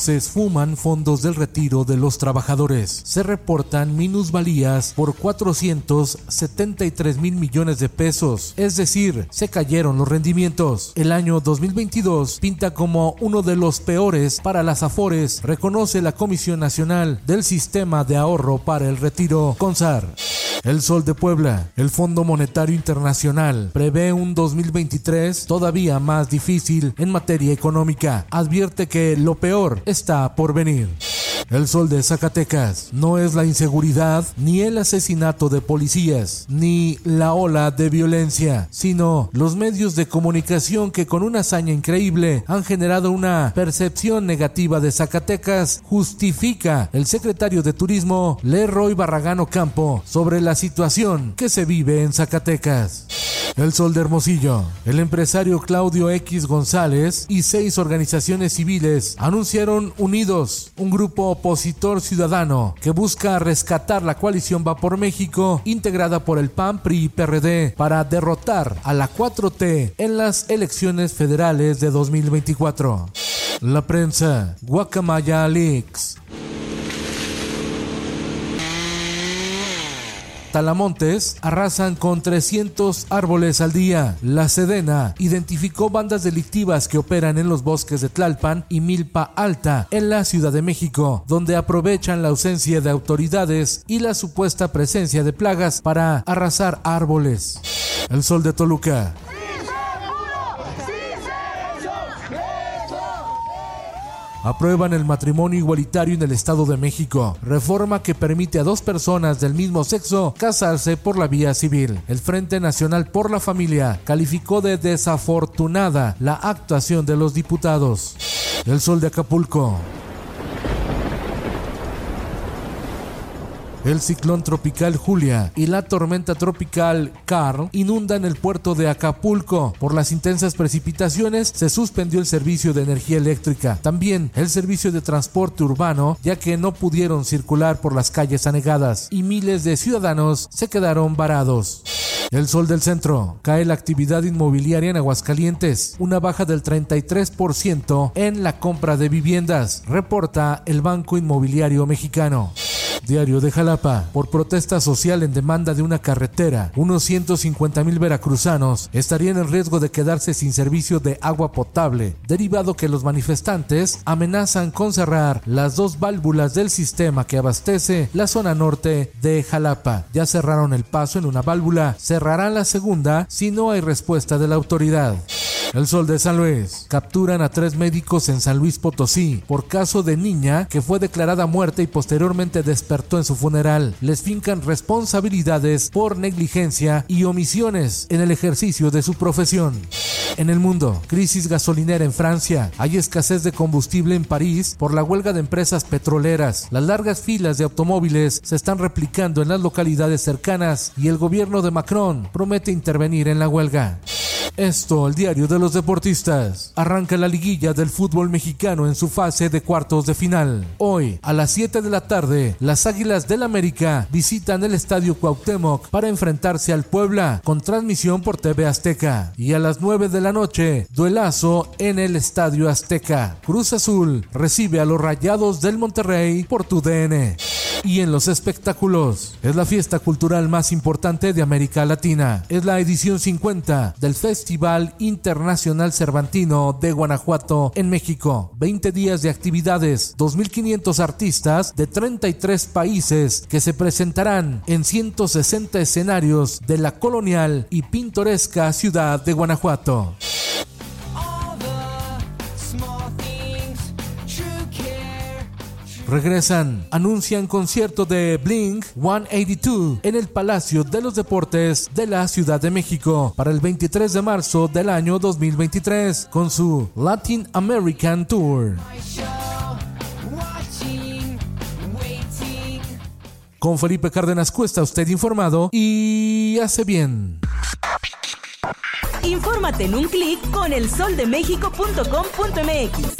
Se esfuman fondos del retiro de los trabajadores. Se reportan minusvalías por 473 mil millones de pesos, es decir, se cayeron los rendimientos. El año 2022 pinta como uno de los peores para las Afores, reconoce la Comisión Nacional del Sistema de Ahorro para el Retiro, CONSAR. El Sol de Puebla, el Fondo Monetario Internacional, prevé un 2023 todavía más difícil en materia económica. Advierte que lo peor está por venir. El sol de Zacatecas no es la inseguridad, ni el asesinato de policías, ni la ola de violencia, sino los medios de comunicación que con una hazaña increíble han generado una percepción negativa de Zacatecas, justifica el secretario de Turismo Leroy Barragano Campo sobre la situación que se vive en Zacatecas. El Sol de Hermosillo, el empresario Claudio X González y seis organizaciones civiles anunciaron unidos un grupo opositor ciudadano que busca rescatar la coalición Va por México integrada por el PAN, PRI y PRD para derrotar a la 4T en las elecciones federales de 2024. La prensa, Guacamaya Leaks. Talamontes arrasan con 300 árboles al día. La Sedena identificó bandas delictivas que operan en los bosques de Tlalpan y Milpa Alta en la Ciudad de México, donde aprovechan la ausencia de autoridades y la supuesta presencia de plagas para arrasar árboles. El sol de Toluca. Aprueban el matrimonio igualitario en el Estado de México, reforma que permite a dos personas del mismo sexo casarse por la vía civil. El Frente Nacional por la Familia calificó de desafortunada la actuación de los diputados. El Sol de Acapulco. El ciclón tropical Julia y la tormenta tropical Carl inundan el puerto de Acapulco. Por las intensas precipitaciones se suspendió el servicio de energía eléctrica. También el servicio de transporte urbano, ya que no pudieron circular por las calles anegadas y miles de ciudadanos se quedaron varados. El sol del centro. Cae la actividad inmobiliaria en Aguascalientes. Una baja del 33% en la compra de viviendas, reporta el Banco Inmobiliario Mexicano. Diario de Jalapa. Por protesta social en demanda de una carretera, unos 150 mil veracruzanos estarían en riesgo de quedarse sin servicio de agua potable, derivado que los manifestantes amenazan con cerrar las dos válvulas del sistema que abastece la zona norte de Jalapa. Ya cerraron el paso en una válvula, cerrarán la segunda si no hay respuesta de la autoridad. El Sol de San Luis. Capturan a tres médicos en San Luis Potosí por caso de niña que fue declarada muerta y posteriormente despertó en su funeral. Les fincan responsabilidades por negligencia y omisiones en el ejercicio de su profesión. En el mundo, crisis gasolinera en Francia. Hay escasez de combustible en París por la huelga de empresas petroleras. Las largas filas de automóviles se están replicando en las localidades cercanas y el gobierno de Macron promete intervenir en la huelga. Esto, el diario de los deportistas. Arranca la liguilla del fútbol mexicano en su fase de cuartos de final. Hoy, a las 7 de la tarde, las Águilas del América visitan el Estadio Cuauhtémoc para enfrentarse al Puebla con transmisión por TV Azteca. Y a las 9 de la noche, duelazo en el Estadio Azteca. Cruz Azul recibe a los Rayados del Monterrey por tu DN y en los espectáculos. Es la fiesta cultural más importante de América Latina. Es la edición 50 del Festival Internacional Cervantino de Guanajuato en México. 20 días de actividades, 2.500 artistas de 33 países que se presentarán en 160 escenarios de la colonial y pintoresca ciudad de Guanajuato. Regresan. Anuncian concierto de Blink 182 en el Palacio de los Deportes de la Ciudad de México para el 23 de marzo del año 2023 con su Latin American Tour. Con Felipe Cárdenas Cuesta, usted informado y hace bien. Infórmate en un clic con elsoldemexico.com.mx.